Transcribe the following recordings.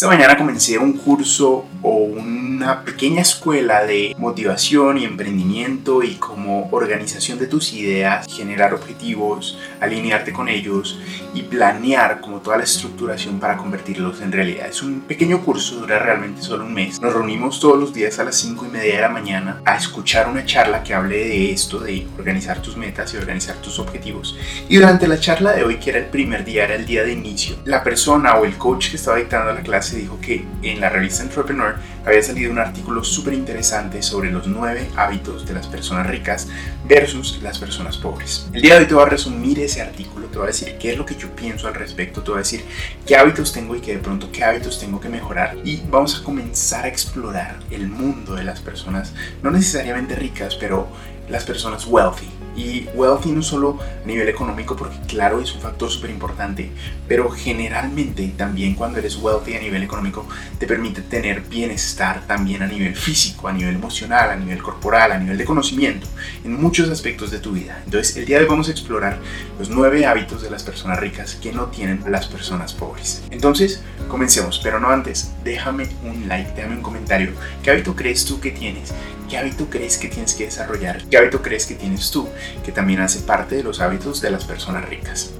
Esta mañana comencé un curso o una pequeña escuela de motivación y emprendimiento y como organización de tus ideas, generar objetivos, alinearte con ellos y planear como toda la estructuración para convertirlos en realidad. Es un pequeño curso, dura realmente solo un mes. Nos reunimos todos los días a las 5 y media de la mañana a escuchar una charla que hable de esto, de organizar tus metas y organizar tus objetivos. Y durante la charla de hoy, que era el primer día, era el día de inicio, la persona o el coach que estaba dictando la clase dijo que en la revista Entrepreneur había salido un artículo súper interesante sobre los nueve hábitos de las personas ricas versus las personas pobres. El día de hoy te voy a resumir ese artículo, te voy a decir qué es lo que yo pienso al respecto, te voy a decir qué hábitos tengo y que de pronto qué hábitos tengo que mejorar y vamos a comenzar a explorar el mundo de las personas, no necesariamente ricas, pero las personas wealthy y wealthy no solo a nivel económico, porque claro es un factor súper importante, pero generalmente también cuando eres wealthy a nivel económico te permite tener bienestar también a nivel físico, a nivel emocional, a nivel corporal, a nivel de conocimiento, en muchos aspectos de tu vida. Entonces el día de hoy vamos a explorar los nueve hábitos de las personas ricas que no tienen las personas pobres. Entonces comencemos, pero no antes, déjame un like, déjame un comentario. ¿Qué hábito crees tú que tienes? ¿Qué hábito crees que tienes que desarrollar? ¿Qué hábito crees que tienes tú? Que también hace parte de los hábitos de las personas ricas.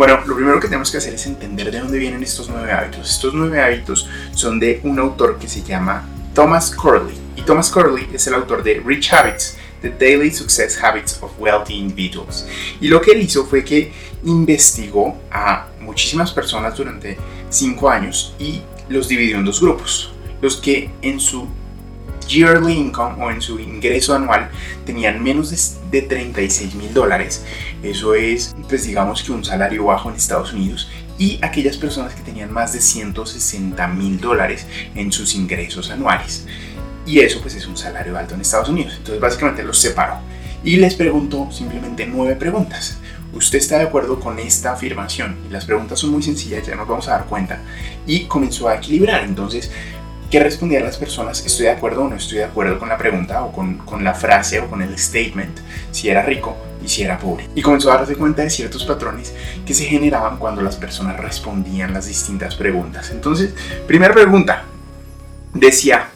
Bueno, lo primero que tenemos que hacer es entender de dónde vienen estos nueve hábitos. Estos nueve hábitos son de un autor que se llama Thomas Corley. Y Thomas Corley es el autor de Rich Habits, The Daily Success Habits of Wealthy Individuals. Y lo que él hizo fue que investigó a muchísimas personas durante cinco años y los dividió en dos grupos los que en su yearly income o en su ingreso anual tenían menos de, 36 mil dólares. Eso es, pues digamos que un salario bajo en Estados Unidos. Y aquellas personas que tenían más de 160 mil dólares en sus ingresos anuales. Y eso pues es un salario alto en Estados Unidos. Entonces básicamente los separó. Y les preguntó simplemente nueve preguntas. ¿Usted está de acuerdo con esta afirmación? Y las preguntas son muy sencillas, ya nos vamos a dar cuenta. Y comenzó a equilibrar. Entonces ¿Qué respondían las personas? ¿Estoy de acuerdo o no estoy de acuerdo con la pregunta o con, con, la frase o con el statement? Si era rico y si era pobre. Y comenzó a darse cuenta de ciertos patrones que se generaban cuando las personas respondían las distintas preguntas. Entonces, primera pregunta. Decía,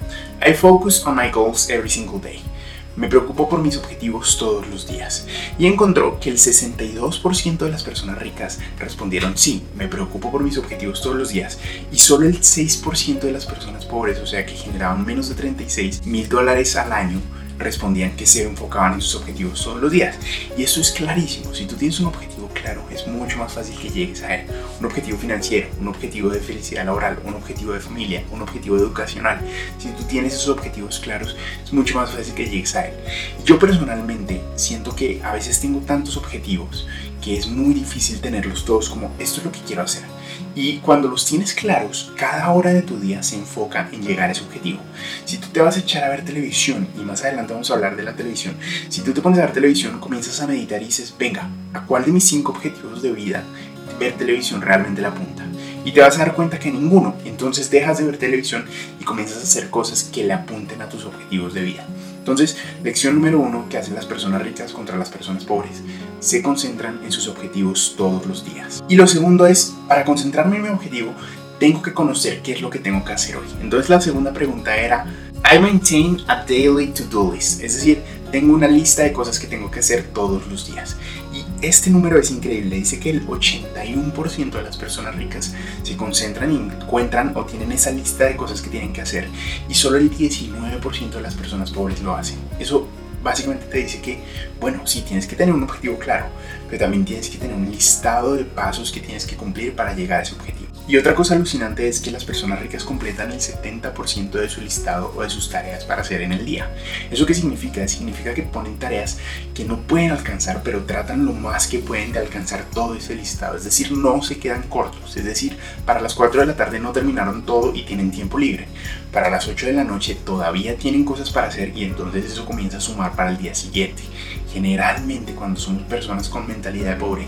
I focus on my goals every single day. Me preocupo por mis objetivos todos los días y encontró que el 62% de las personas ricas respondieron sí, me preocupo por mis objetivos todos los días y solo el 6% de las personas pobres, o sea que generaban menos de 36 mil dólares al año, respondían que se enfocaban en sus objetivos todos los días. Y eso es clarísimo. Si tú tienes un objetivo es mucho más fácil que llegues a él. Un objetivo financiero, un objetivo de felicidad laboral, un objetivo de familia, un objetivo educacional. Si tú tienes esos objetivos claros, es mucho más fácil que llegues a él. Yo personalmente siento que a veces tengo tantos objetivos que es muy difícil tenerlos todos como esto es lo que quiero hacer y cuando los tienes claros, cada hora de tu día se enfoca en llegar a ese objetivo. Si tú te vas a echar a ver televisión, y más adelante vamos a hablar de la televisión, si tú te pones a ver televisión, comienzas a meditar y dices, venga, ¿a cuál de mis cinco objetivos de vida ver televisión realmente la apunta? Y te vas a dar cuenta que ninguno. Entonces dejas de ver televisión y comienzas a hacer cosas que le apunten a tus objetivos de vida. Entonces, lección número uno que hacen las personas ricas contra las personas pobres. Se concentran en sus objetivos todos los días. Y lo segundo es, para concentrarme en mi objetivo, tengo que conocer qué es lo que tengo que hacer hoy. Entonces la segunda pregunta era, I maintain a daily to-do list. Es decir, tengo una lista de cosas que tengo que hacer todos los días. Y este número es increíble. Dice que el 81% de las personas ricas se concentran y encuentran o tienen esa lista de cosas que tienen que hacer. Y solo el 19% de las personas pobres lo hacen. Eso básicamente te dice que, bueno, sí, tienes que tener un objetivo claro, pero también tienes que tener un listado de pasos que tienes que cumplir para llegar a ese objetivo. Y otra cosa alucinante es que las personas ricas completan el 70% de su listado o de sus tareas para hacer en el día. ¿Eso qué significa? Significa que ponen tareas que no pueden alcanzar, pero tratan lo más que pueden de alcanzar todo ese listado. Es decir, no se quedan cortos. Es decir, para las 4 de la tarde no terminaron todo y tienen tiempo libre. Para las 8 de la noche todavía tienen cosas para hacer y entonces eso comienza a sumar para el día siguiente. Generalmente cuando somos personas con mentalidad de pobre,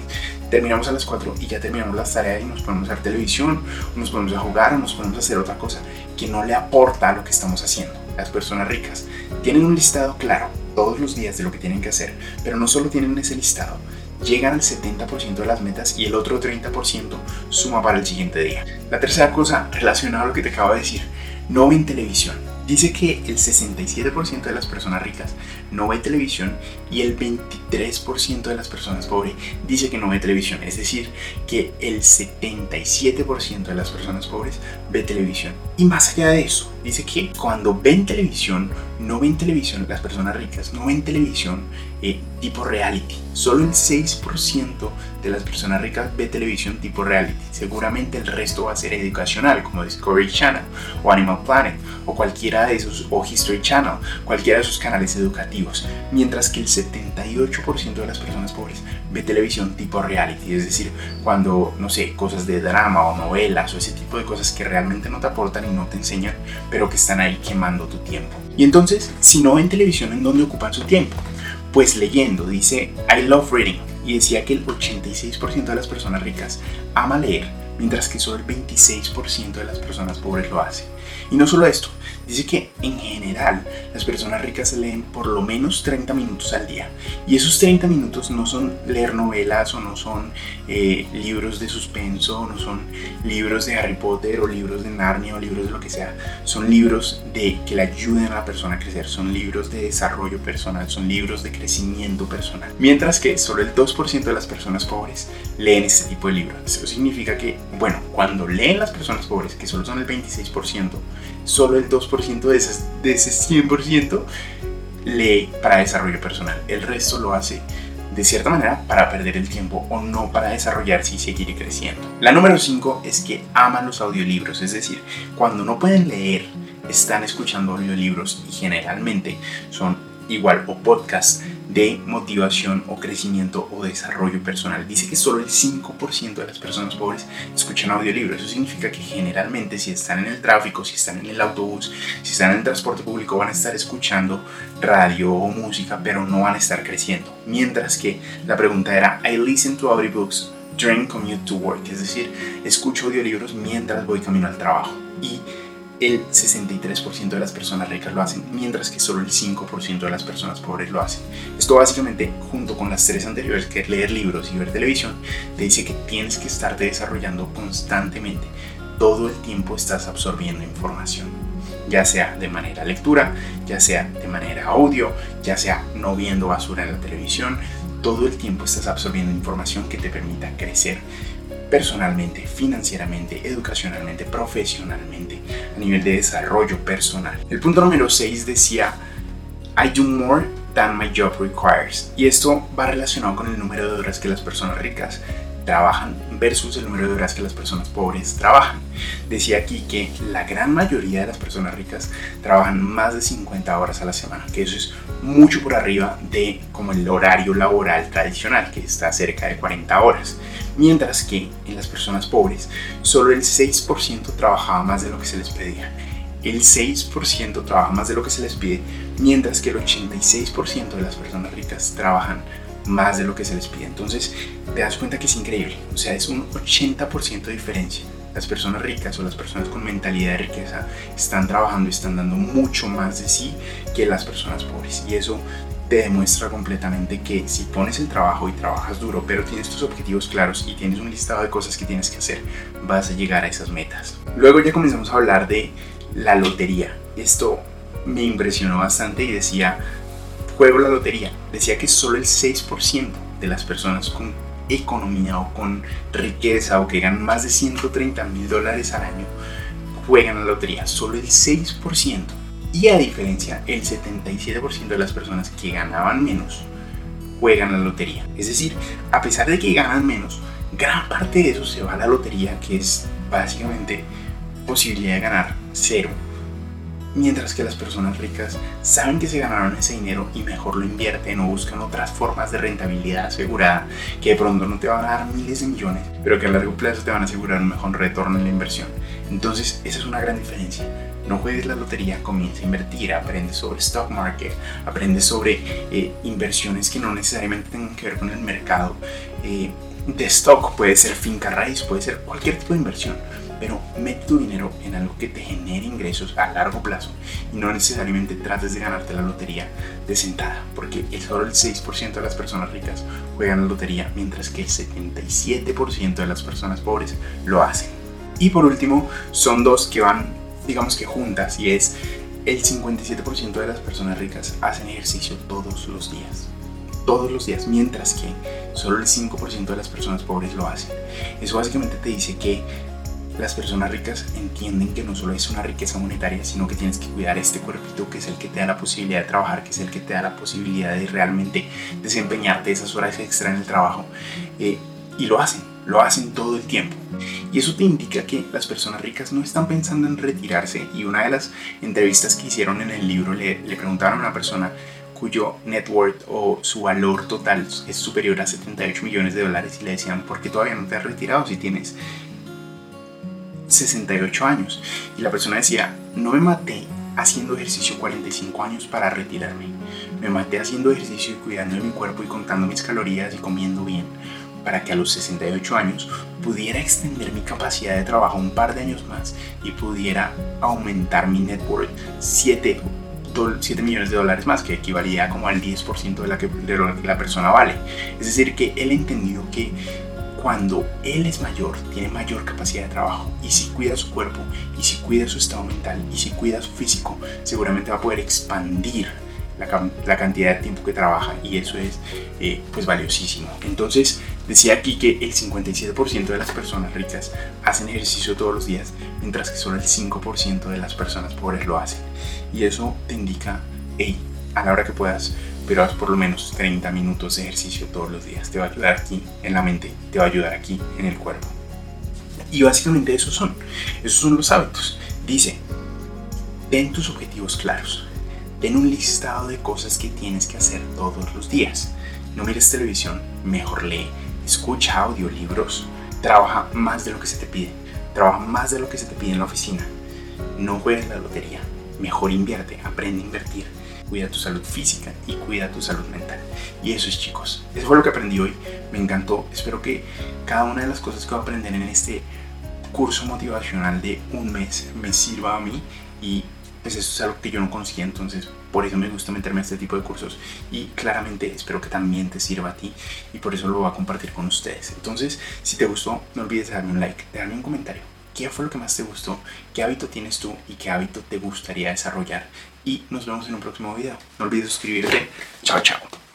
terminamos a las 4 y ya terminamos las tareas y nos ponemos a ver televisión, o nos ponemos a jugar, o nos ponemos a hacer otra cosa que no le aporta a lo que estamos haciendo. Las personas ricas tienen un listado claro todos los días de lo que tienen que hacer, pero no solo tienen ese listado, llegan al 70% de las metas y el otro 30% suma para el siguiente día. La tercera cosa relacionada a lo que te acabo de decir, no ven televisión. Dice que el 67% de las personas ricas no ve televisión y el 23% de las personas pobres dice que no ve televisión. Es decir, que el 77% de las personas pobres ve televisión. Y más allá de eso, dice que cuando ven televisión, no ven televisión, las personas ricas no ven televisión eh, tipo reality. Solo el 6% de las personas ricas ve televisión tipo reality. Seguramente el resto va a ser educacional, como Discovery Channel o Animal Planet o cualquiera de esos, o History Channel, cualquiera de esos canales educativos. Mientras que el 78% de las personas pobres ve televisión tipo reality, es decir, cuando, no sé, cosas de drama o novelas o ese tipo de cosas que realmente no te aportan y no te enseñan, pero que están ahí quemando tu tiempo. Y entonces, si no ven televisión, ¿en dónde ocupan su tiempo? Pues leyendo, dice I love reading, y decía que el 86% de las personas ricas ama leer, mientras que solo el 26% de las personas pobres lo hace. Y no solo esto, Dice que en general las personas ricas leen por lo menos 30 minutos al día. Y esos 30 minutos no son leer novelas o no son eh, libros de suspenso, o no son libros de Harry Potter o libros de Narnia o libros de lo que sea. Son libros de que le ayuden a la persona a crecer, son libros de desarrollo personal, son libros de crecimiento personal. Mientras que solo el 2% de las personas pobres leen este tipo de libros. Eso significa que, bueno, cuando leen las personas pobres, que solo son el 26%, solo el 2% de ese, de ese 100% lee para desarrollo personal. El resto lo hace de cierta manera para perder el tiempo o no para desarrollarse y seguir creciendo. La número 5 es que aman los audiolibros, es decir, cuando no pueden leer, están escuchando audiolibros y generalmente son igual o podcasts de motivación o crecimiento o desarrollo personal. Dice que solo el 5% de las personas pobres escuchan audiolibros. Eso significa que generalmente si están en el tráfico, si están en el autobús, si están en el transporte público, van a estar escuchando radio o música, pero no van a estar creciendo. Mientras que la pregunta era, I listen to audiobooks during commute to work, es decir, escucho audiolibros mientras voy camino al trabajo. Y el 63% de las personas ricas lo hacen, mientras que solo el 5% de las personas pobres lo hacen. Esto básicamente, junto con las tres anteriores, que es leer libros y ver televisión, te dice que tienes que estarte desarrollando constantemente. Todo el tiempo estás absorbiendo información, ya sea de manera lectura, ya sea de manera audio, ya sea no viendo basura en la televisión, todo el tiempo estás absorbiendo información que te permita crecer personalmente, financieramente, educacionalmente, profesionalmente, a nivel de desarrollo personal. El punto número 6 decía, I do more than my job requires. Y esto va relacionado con el número de horas que las personas ricas trabajan versus el número de horas que las personas pobres trabajan. Decía aquí que la gran mayoría de las personas ricas trabajan más de 50 horas a la semana, que eso es mucho por arriba de como el horario laboral tradicional, que está cerca de 40 horas mientras que en las personas pobres solo el 6% trabajaba más de lo que se les pedía. El 6% trabaja más de lo que se les pide, mientras que el 86% de las personas ricas trabajan más de lo que se les pide. Entonces, te das cuenta que es increíble. O sea, es un 80% de diferencia. Las personas ricas o las personas con mentalidad de riqueza están trabajando y están dando mucho más de sí que las personas pobres. Y eso te demuestra completamente que si pones el trabajo y trabajas duro, pero tienes tus objetivos claros y tienes un listado de cosas que tienes que hacer, vas a llegar a esas metas. Luego ya comenzamos a hablar de la lotería. Esto me impresionó bastante y decía, juego la lotería. Decía que solo el 6% de las personas con economía o con riqueza o que ganan más de 130 mil dólares al año juegan la lotería. Solo el 6%. Y a diferencia, el 77% de las personas que ganaban menos juegan la lotería. Es decir, a pesar de que ganan menos, gran parte de eso se va a la lotería, que es básicamente posibilidad de ganar cero. Mientras que las personas ricas saben que se ganaron ese dinero y mejor lo invierten o buscan otras formas de rentabilidad asegurada que de pronto no te van a dar miles de millones, pero que a largo plazo te van a asegurar un mejor retorno en la inversión. Entonces, esa es una gran diferencia no juegues la lotería, comienza a invertir, aprende sobre stock market, aprende sobre eh, inversiones que no necesariamente tengan que ver con el mercado eh, de stock, puede ser finca raíz, puede ser cualquier tipo de inversión, pero mete tu dinero en algo que te genere ingresos a largo plazo y no necesariamente trates de ganarte la lotería de sentada, porque solo el 6% de las personas ricas juegan la lotería, mientras que el 77% de las personas pobres lo hacen. Y por último, son dos que van, digamos que juntas, y es el 57% de las personas ricas hacen ejercicio todos los días. Todos los días, mientras que solo el 5% de las personas pobres lo hacen. Eso básicamente te dice que las personas ricas entienden que no solo es una riqueza monetaria, sino que tienes que cuidar este cuerpito que es el que te da la posibilidad de trabajar, que es el que te da la posibilidad de realmente desempeñarte esas horas extra en el trabajo. Eh, y lo hacen, lo hacen todo el tiempo. Y eso te indica que las personas ricas no están pensando en retirarse. Y una de las entrevistas que hicieron en el libro le, preguntaron a una persona cuyo net worth o su valor total es superior a 78 millones de dólares y le decían, ¿por qué todavía no te has retirado si tienes 68 años. Y la persona decía, no me maté haciendo ejercicio 45 años para retirarme. Me maté haciendo ejercicio y cuidando de mi cuerpo y contando mis calorías y comiendo bien para que a los 68 años pudiera extender mi capacidad de trabajo un par de años más y pudiera aumentar mi net worth 7, 7 millones de dólares más, que equivalía como al 10% de, la que, de lo que la persona vale. Es decir, que él entendió que cuando él es mayor, tiene mayor capacidad de trabajo y si cuida su cuerpo y si cuida su estado mental y si cuida su físico, seguramente va a poder expandir la, cantidad de tiempo que trabaja y eso es eh, pues valiosísimo. Entonces decía aquí que el 57% de las personas ricas hacen ejercicio todos los días, mientras que solo el 5% de las personas pobres lo hacen. Y eso te indica, hey, a la hora que puedas, pero haz por lo menos 30 minutos de ejercicio todos los días. Te va a ayudar aquí en la mente, te va a ayudar aquí en el cuerpo. Y básicamente esos son, esos son los hábitos. Dice, ten tus objetivos claros. Ten un listado de cosas que tienes que hacer todos los días. No mires televisión, mejor lee, escucha audiolibros, trabaja más de lo que se te pide, trabaja más de lo que se te pide en la oficina. No juegues la lotería, mejor invierte, aprende a invertir. Cuida tu salud física y cuida tu salud mental. Y eso es chicos, eso fue lo que aprendí hoy, me encantó, espero que cada una de las cosas que voy a aprender en este curso motivacional de un mes me sirva a mí y pues eso es algo que yo no conocía, entonces por eso me gusta meterme a este tipo de cursos y claramente espero que también te sirva a ti y por eso lo voy a compartir con ustedes. Entonces, si te gustó, no olvides darme un like, darme un comentario qué fue lo que más te gustó, qué hábito tienes tú y qué hábito te gustaría desarrollar. Y nos vemos en un próximo video. No olvides suscribirte. Chao, chao.